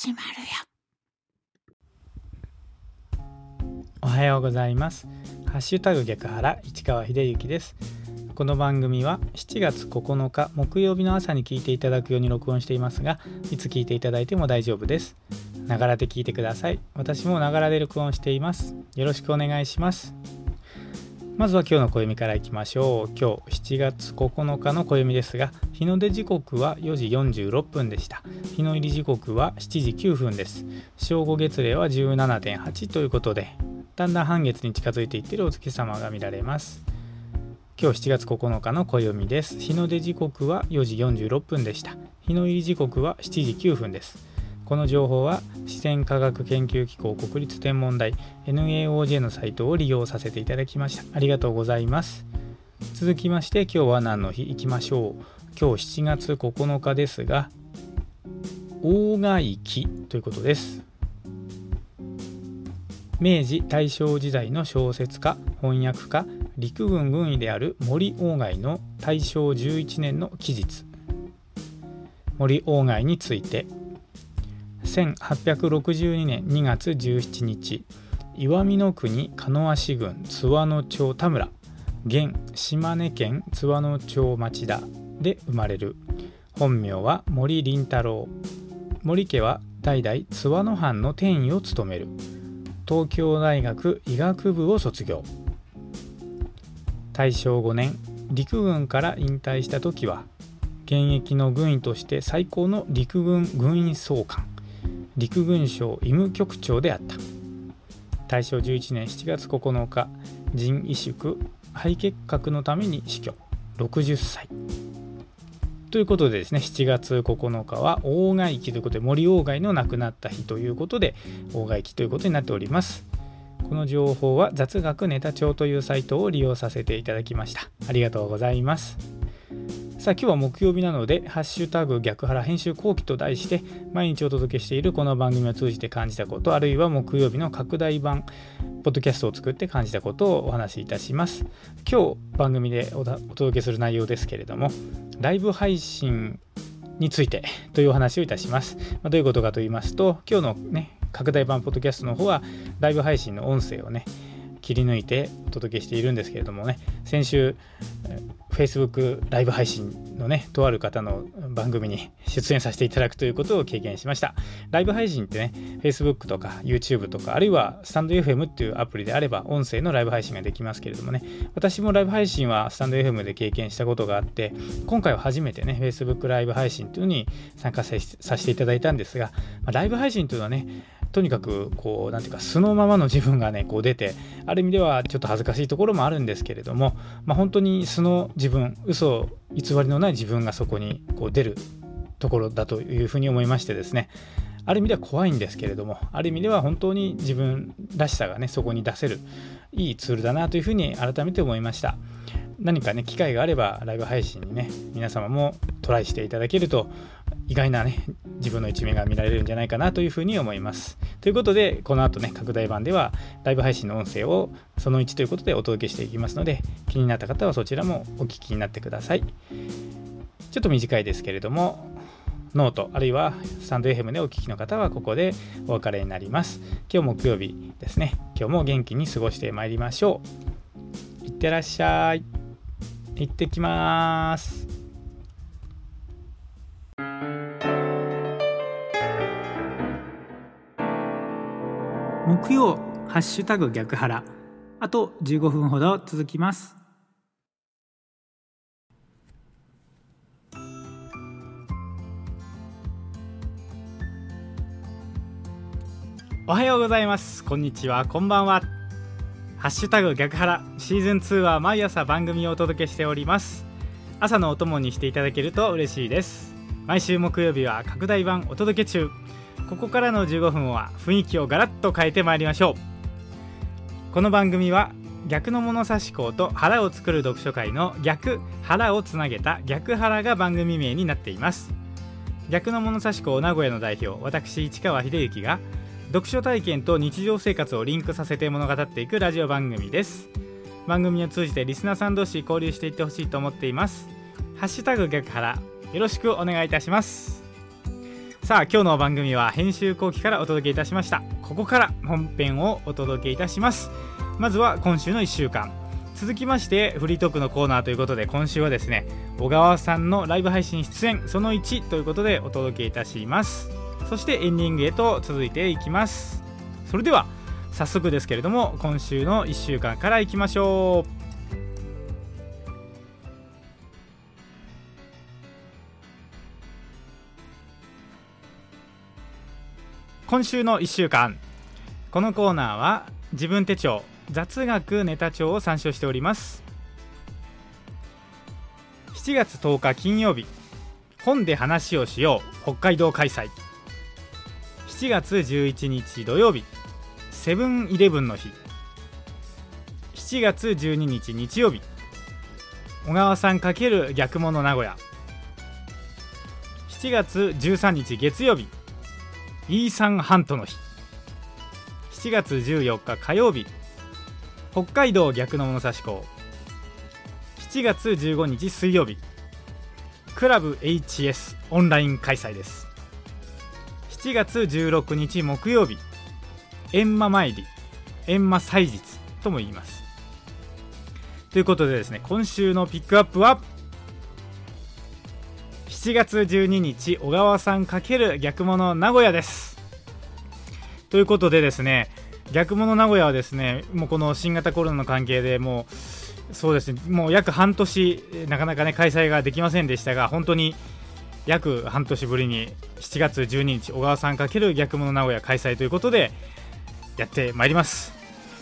始まるよ。おはようございます。ハッシュタグ逆原市川秀幸です。この番組は7月9日木曜日の朝に聞いていただくように録音していますがいつ聞いていただいても大丈夫です。ながらで聞いてください。私もながらで録音しています。よろしくお願いします。まずは今日の暦からいきましょう。今日7月9日の暦ですが日の出時刻は4時46分でした。日の入り時刻は7時9分です。正午月齢は17.8ということでだんだん半月に近づいていっているお月様が見られます。今日7月9日の暦です。日の出時刻は4時46分でした。日の入り時刻は7時9分です。この情報は自然科学研究機構国立天文台 NAOJ のサイトを利用させていただきました。ありがとうございます。続きまして今日は何の日いきましょう。今日7月9日ですが大貝期ということです。明治大正時代の小説家翻訳家陸軍軍医である森鴎外の大正11年の記述。森鴎外について1862年2月17日岩見の国鹿野足郡津和野町田村現島根県津和野町町田で生まれる本名は森林太郎森家は代々津和野藩の転移を務める東京大学医学部を卒業大正5年陸軍から引退した時は現役の軍医として最高の陸軍軍医総監陸軍省医務局長であった。大正11年7月9日腎萎縮肺結核のために死去。60歳。ということでですね7月9日は大貝期ということで森鴎外の亡くなった日ということで大貝期ということになっております。この情報は雑学ネタ帳というサイトを利用させていただきました。ありがとうございます。さあ今日は木曜日なので「ハッシュタグ逆腹編集後期」と題して毎日お届けしているこの番組を通じて感じたことあるいは木曜日の拡大版ポッドキャストを作って感じたことをお話しいたします。今日番組でお届けする内容ですけれどもライブ配信についてというお話をいたします、まあ、どういうことかと言いますと今日のね拡大版ポッドキャストの方はライブ配信の音声をね切り抜いてお届けしているんですけれどもね先週 Facebook ライブ配信のね、とある方の番組に出演させていただくということを経験しました。ライブ配信ってね、Facebook とか YouTube とか、あるいはスタンド FM っていうアプリであれば、音声のライブ配信ができますけれどもね、私もライブ配信はスタンド FM で経験したことがあって、今回は初めてね、Facebook ライブ配信というのに参加させていただいたんですが、ライブ配信というのはね、とにかくこう何ていうか素のままの自分がねこう出てある意味ではちょっと恥ずかしいところもあるんですけれども、まあ、本当に素の自分嘘偽りのない自分がそこにこう出るところだというふうに思いましてですねある意味では怖いんですけれどもある意味では本当に自分らしさがねそこに出せるいいツールだなというふうに改めて思いました。何かね機会があればライブ配信にね皆様もトライしていただけると意外なね自分の一面が見られるんじゃないかなというふうに思います。ということでこの後ね拡大版ではライブ配信の音声をその1ということでお届けしていきますので気になった方はそちらもお聞きになってください。ちょっと短いですけれどもノートあるいはスタンド FM でお聞きの方はここでお別れになります。今日木曜日ですね。今日も元気に過ごしてまいりましょう。いってらっしゃい。行ってきます。木曜ハッシュタグ逆腹。あと15分ほど続きます。おはようございます。こんにちは。こんばんは。ハッシュタグ逆腹シーズン2は毎朝番組をお届けしております。朝のお供にしていただけると嬉しいです。毎週木曜日は拡大版お届け中。ここからの15分は雰囲気をガラッと変えてまいりましょう。この番組は逆の物差し校と腹を作る読書会の逆腹をつなげた逆腹が番組名になっています。逆の物差し校名古屋の代表私市川秀幸が読書体験と日常生活をリンクさせて物語っていくラジオ番組です。番組を通じてリスナーさん同士交流していってほしいと思っています。ハッシュタグ逆腹よろしくお願いいたします。さあ今日の番組は編集後期からお届けいたしました。ここから本編をお届けいたします。まずは今週の1週間。続きましてフリートークのコーナーということで今週はですね小川さんのライブ配信出演その1ということでお届けいたします。そしてエンディングへと続いていきます。それでは早速ですけれども今週の1週間からいきましょう。今週の1週間。このコーナーは自分手帳雑学ネタ帳を参照しております。7月10日金曜日。本で話をしよう。北海道開催。7月11日土曜日。セブンイレブンの日。7月12日日曜日。小川さん×逆物名古屋。7月13日月曜日。イーサン・ハントの日。7月14日火曜日。北海道逆の物差し校7月15日水曜日。クラブ HS オンライン開催です。7月16日木曜日。閻魔参り。閻魔祭日とも言います。ということでですね今週のピックアップは7月12日小川さん×逆物名古屋です。ということでですね逆物名古屋はですねもうこの新型コロナの関係でもうそうですねもう約半年なかなかね開催ができませんでしたが本当に約半年ぶりに7月12日小川さん×逆物名古屋開催ということでやってまいります。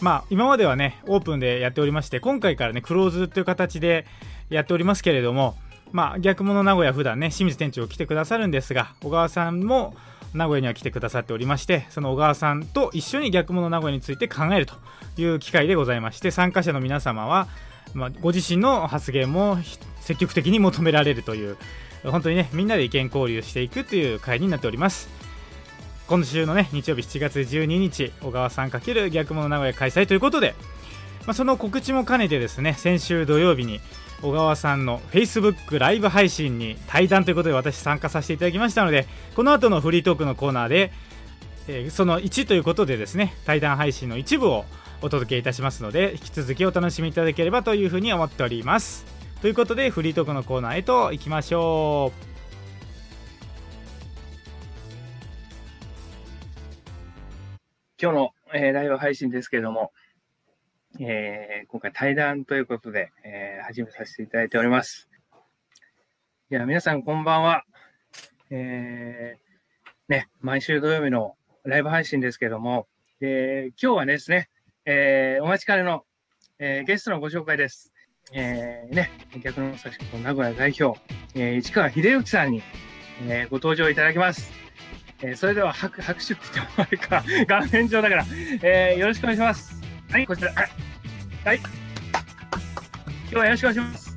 まあ今まではねオープンでやっておりまして今回からねクローズという形でやっておりますけれどもまあ、逆物名古屋普段ね清水店長来てくださるんですが小川さんも名古屋には来てくださっておりましてその小川さんと一緒に逆物名古屋について考えるという機会でございまして参加者の皆様は、まあ、ご自身の発言も積極的に求められるという本当にねみんなで意見交流していくという会になっております。今週のね日曜日7月12日小川さん×逆物名古屋開催ということで、まあ、その告知も兼ねてですね先週土曜日に小川さんの Facebook ライブ配信に対談ということで私参加させていただきましたのでこの後のフリートークのコーナーで、えー、その1ということでですね対談配信の一部をお届けいたしますので引き続きお楽しみいただければというふうに思っております。ということでフリートークのコーナーへと行きましょう今日の、えー、ライブ配信ですけれどもえー、今回対談ということで、えー、始めさせていただいております。いや、皆さんこんばんは。えー、ね、毎週土曜日のライブ配信ですけれども、えー、今日はですね、えー、お待ちかねの、えー、ゲストのご紹介です。えー、ね、逆の差し子名古屋代表、えー、市川秀幸さんに、えー、ご登場いただきます。えー、それでは拍拍手って言ってもらえるか、画面上だから、えー、よろしくお願いします。はい、こちら。はい。今日はよろしくお願いします。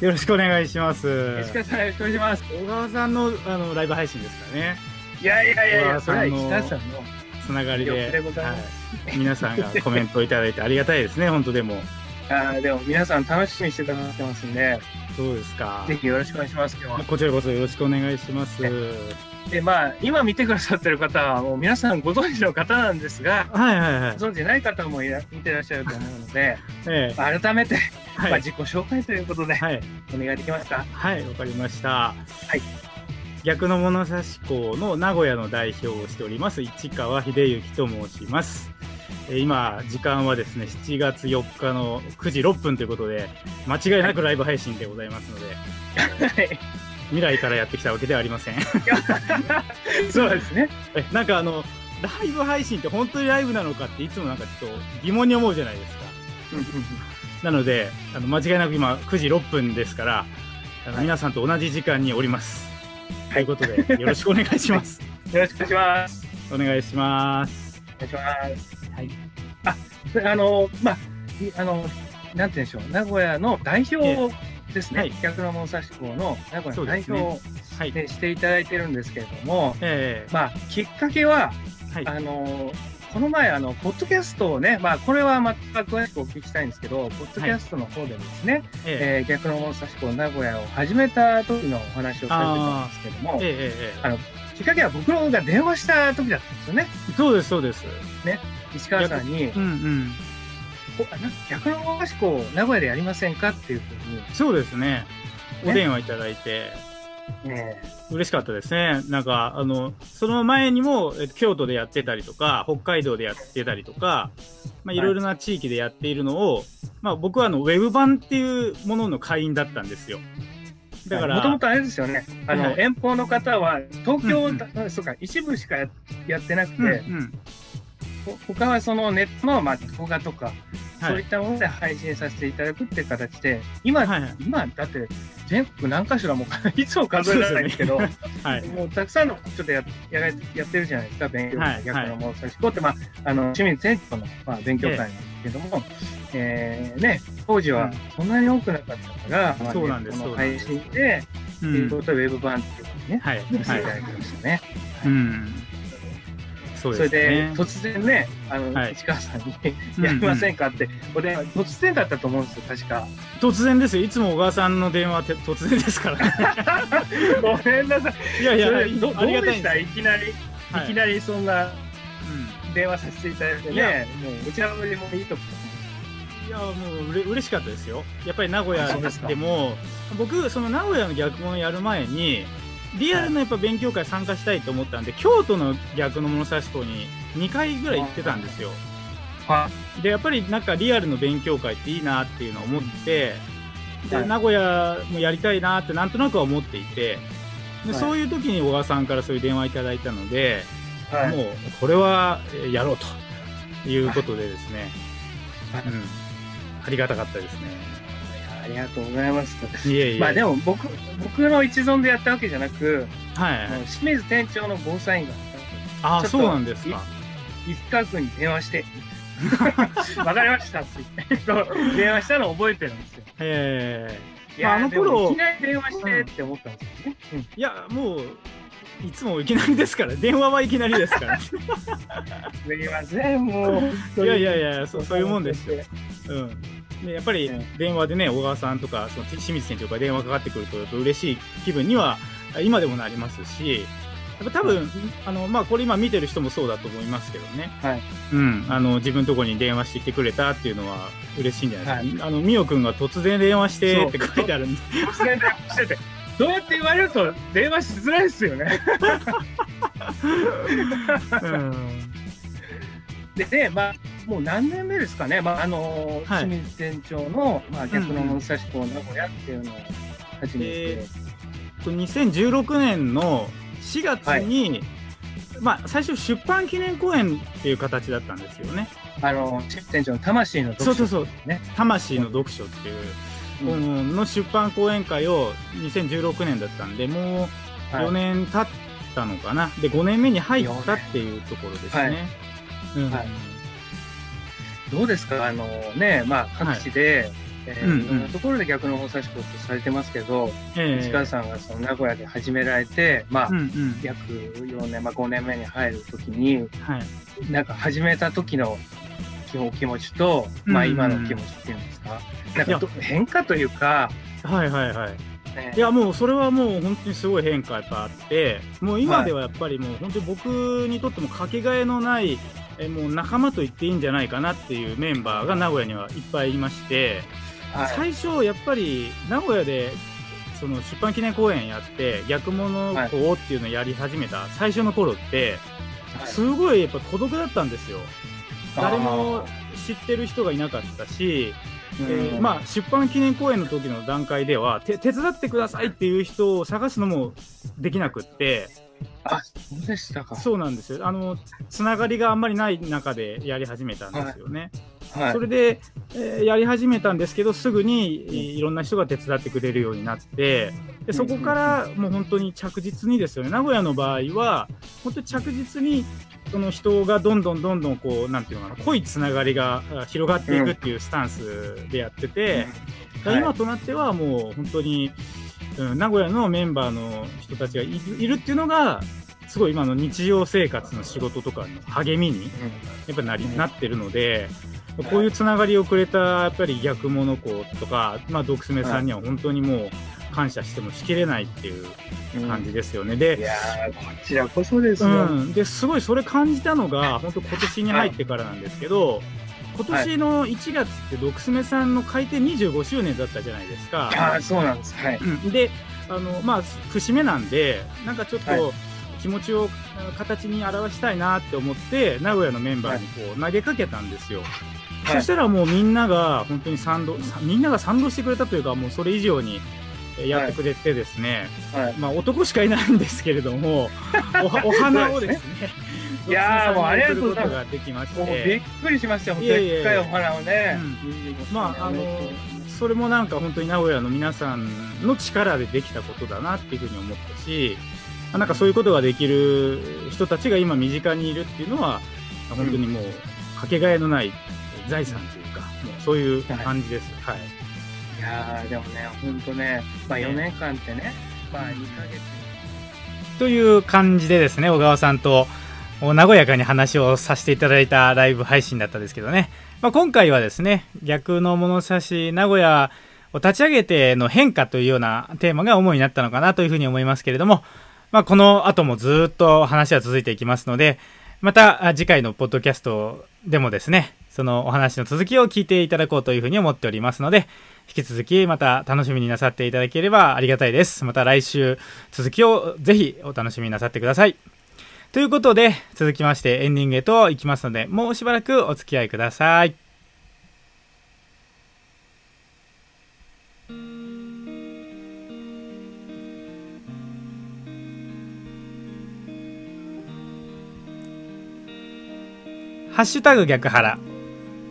よろしくお願いします。よろしくお願いします。小川さんのあのライブ配信ですからね。いやいやいやいや、それは石田さんのつながりで、はい、皆さんがコメントをいただいてありがたいですね、本当でも。あでも皆さん楽しみにしてくださってますんで、そうですか？ぜひよろしくお願いします。今日はこちらこそよろしくお願いします。でまあ今見てくださってる方はもう皆さんご存知の方なんですが、はいはいはい、ご存知ない方もいら見てらっしゃると思うので、ええ、改めて、はい、まあ、自己紹介ということで、はい、お願いできますか？はいわかりました。はい逆の物差し校の名古屋の代表をしております市川秀幸と申します。今時間はですね7月4日の9時6分ということで間違いなくライブ配信でございますので、はい、未来からやってきたわけではありません。そうですね。えなんかあのライブ配信って本当にライブなのかっていつもなんかちょっと疑問に思うじゃないですか。なのであの間違いなく今9時6分ですからあの皆さんと同じ時間におります、はい、ということでよろしくお願いします。よろしくお願いします。お願いします。お願いしますはい。ああのまああのなんて言うんでしょう。名古屋の代表ですね、はい、逆の物差し校の名古屋の代表でしていただいてるんですけれども、えー、まあ、きっかけは、はい、あのこの前、あの、ポッドキャストをね、まあ、これはまた詳しくお聞きしたいんですけど、ポッドキャストの方でですね、はい、えー、逆の物差し校名古屋を始めた時のお話をされてたんですけども、えー、あの、きっかけは僕が電話した時だったんですよね。そうです、そうです。石川さんに、うんうん。逆の和菓子校を名古屋でやりませんかっていうふそうですね。おね電話いただいて、うに、ね嬉しかったですね。なんか、あの、その前にも、えっと京都でやってたりとか、北海道でやってたりとか、まあ、いろいろな地域でやっているのを、まあ、僕はあの、ウェブ版っていうものの会員だったんですよ。だから、もともとあれですよね、あの、はい。遠方の方は東京、うんあそうか、一部しかややってなくて、うんうん。ほ他はそのネットの、まあ、動画とか、はいそういっ。たもので配信させていただくっていう形で、今、はいはい。今だって全国何かしらもういつも数えられないんですけど、はい。もうたくさんのちょっとややらやってるじゃないですか、勉強会、はい逆のもう差し子って、まあ、あの清水店長の、まあ、勉強会なんですけども、えーね、当時はうんそんなに多くなかったから、うなんですこのそうなんです配信で、う。というんことで、ウェブ版っていうのにね、はせていたはい。だきましたね。うん。そうそれでですね。突然ね、あの、はい市川さんに、うんやりませんかって、お電話、突然だったと思うんですよ、確か。突然ですよ。いつも小川さんの電話って突然ですからね。ごめんなさい。いやいや、それどどうでした？いきなり、はいいきなりそんなうん電話させていただいてね、もう、うちらもでもいいと思いやもううれ嬉しかったですよ。やっぱり名古屋でも僕その名古屋の逆物やる前にリアルなやっぱ勉強会参加したいと思ったんで、京都の逆の物差し校に2回ぐらい行ってたんですよ。う。はでやっぱりなんかリアルの勉強会っていいなっていうのを思って、ではい名古屋もやりたいなってなんとなくは思っていてで、はいそういう時に小川さんからそういう電話いただいたので、はい。もうこれはえーやろうということでですね、はいうん、ありがたかったですね。ありがとうございます。いえいえ。まあでも僕、僕の一存でやったわけじゃなく、はい、あの清水店長の防災員が、あちょっとそうなんですか。石川君に電話して、わかりましたって言って、電話したのを覚えてるんですよ。えいや、まああの頃いきなり電話してって思ったんですよね。うんえいや、もう、いつもいきなりですから、電話はいきなりですから。すみません、もう。いやいやいやそうそういうもんですよ。うん。でやっぱりうん電話でね、小川さんとか、その清水店長から電話かかってくると、やっぱ嬉しい気分には、今でもなりますし、やっぱ多分、あの、まあ、これ今見てる人もそうだと思いますけどね。はい。うん。あの、自分のところに電話してきてくれたっていうのは嬉しいんじゃないですか。あの、みおくんが突然電話してって書いてあるんで。突然電話してて、どうやって言われると電話しづらいですよね。うん。で、でまあ、もう何年目ですかね、まあ、あの、はい。清水店長の、まあ、逆の武蔵校名古屋っていうのを始めて、え2016年の4月に、まあ、最初出版記念公演っていう形だったんですよね。あの、清水店長の魂の読書。そうそうそう。ね。魂の読書っていう本の出版講演会を2016年だったんで、もうはい。4年経ったのかな。で、5年目に入ったっていうところですね。はいうん。はいどうですか？あのね、まあ、各地で、えーうんうん。いろんなところで逆の武蔵校ってされてますけど、ええ。市川さんがその名古屋で始められて、まあ、うんうん。約4年、まあ、5年目に入るときに、はい。なんか始めた時の気お気持ちと、うんまあ今の気持ちっていうんですか、なんかど変化というか、はいはいはい。ね。いやもうそれはもう本当にすごい変化やっぱあってもう今ではやっぱりもう本当に僕にとってもかけがえのないえもう仲間と言っていいんじゃないかなっていうメンバーが名古屋にはいっぱいいまして、はい。最初やっぱり名古屋でその出版記念公演やって逆物校っていうのをやり始めた最初の頃ってすごいやっぱ孤独だったんですよ。誰も知ってる人がいなかったし、えーまあ、出版記念公演の時の段階ではて手伝ってくださいっていう人を探すのもできなくってあ、あそうでしたか。そうなんですよ。あのつながりがあんまりない中でやり始めたんですよね。はい。それで、えーやり始めたんですけどすぐにいいろんな人が手伝ってくれるようになってでそこからもう本当に着実にですよね。名古屋の場合は本当に着実にその人がどんどんどんどんこうなんていうのかな濃いつながりがあ広がっていくっていうスタンスでやってて、うん。はい。今となってはもう本当に、うん、名古屋のメンバーの人たちがいるっていうのがすごい今の日常生活の仕事とかの励みにやっぱなり、うんなってるので、こういうつながりをくれたやっぱり逆物子とか、まあ、ドクスメさんには本当にもう、感謝してもしきれないっていう感じですよね。でいやーこちらこそですうよ。ん、ですごいそれ感じたのが本当今年に入ってからなんですけど今年の1月ってドクスメさんの開店25周年だったじゃないですか。ああ、そうなんです。はい。うんであのまあ節目なんでなんかちょっはと気持ちをあ形に表したいなって思って名古屋のメンバーにこう投げかけたんですよ。はいそしたらもうみんなが本当に賛同さみんなが賛同してくれたというかもうそれ以上にえやってくれてですね、はい。まあ男しかいないんですけれどもおはお花をですねいやーもうありがとうございますもうびてっくりしましたよ。いやいやいお花をね。まああのそれもなんか本当に名古屋の皆さんの力でできたことだなっていうふうに思ったしあなんかそういうことができる人たちが今身近にいるっていうのは本当にもうかけがえのない財産というかもうそういう感じです。はいいやーでもね、本当ね、まあ4年間ってね、まあ2ヶ月。という感じでですね小川さんと和やかに話をさせていただいたライブ配信だったんですけどね、まあ、今回はですね逆の物差し名古屋を立ち上げての変化というようなテーマが主になったのかなというふうに思いますけれども、まあ、この後もずっと話は続いていきますのでまた次回のポッドキャストでもですねそのお話の続きを聞いていただこうというふうに思っておりますので引き続きまた楽しみになさっていただければありがたいです。また来週続きをぜひお楽しみになさってください。ということで続きましてエンディングへと行きますのでもうしばらくお付き合いください。ハッシュタグ逆腹。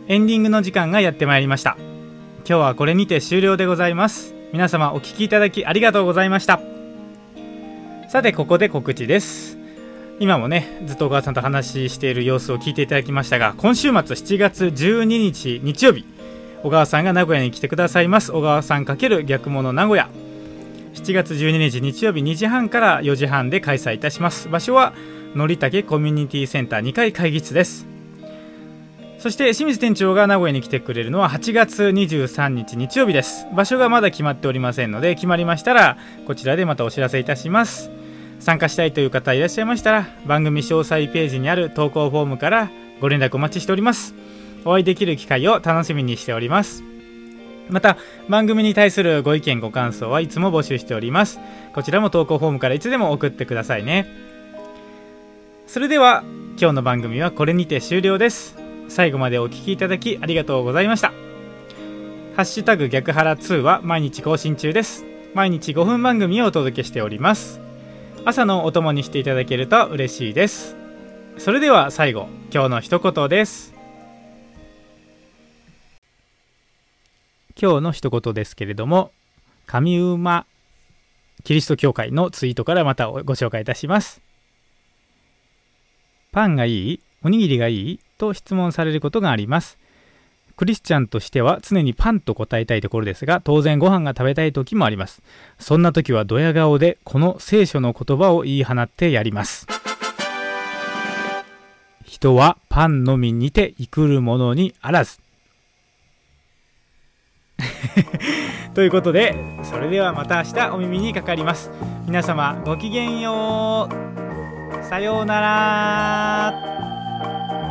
エンディングの時間がやってまいりました。今日はこれにて終了でございます。皆様お聞きいただきありがとうございました。さてここで告知です。今もねずっと小川さんと話している様子を聞いていただきましたが今週末7月12日日曜日小川さんが名古屋に来てくださいます。小川さん×逆物名古屋。7月12日日曜日2時半から4時半で開催いたします。場所はのりたけコミュニティセンター2階会議室です。そして清水店長が名古屋に来てくれるのは8月23日日曜日です。場所がまだ決まっておりませんので決まりましたらこちらでまたお知らせいたします。参加したいという方いらっしゃいましたら番組詳細ページにある投稿フォームからご連絡お待ちしております。お会いできる機会を楽しみにしております。また番組に対するご意見ご感想はいつも募集しております。こちらも投稿フォームからいつでも送ってくださいね。それでは今日の番組はこれにて終了です。最後までお聴きいただきありがとうございました。ハッシュタグ逆腹2は毎日更新中です。毎日5分番組をお届けしております。朝のお供にしていただけると嬉しいです。それでは最後今日の一言です。今日の一言ですけれども上馬キリスト教会のツイートからまたご紹介いたします。パンがいいおにぎりがいいと質問されることがあります。クリスチャンとしては常にパンと答えたいところですが当然ご飯が食べたい時もあります。そんな時はドヤ顔でこの聖書の言葉を言い放ってやります。人はパンのみにて生くるものにあらず。ということでそれではまた明日お耳にかかります。皆様ごきげんよう。さようなら。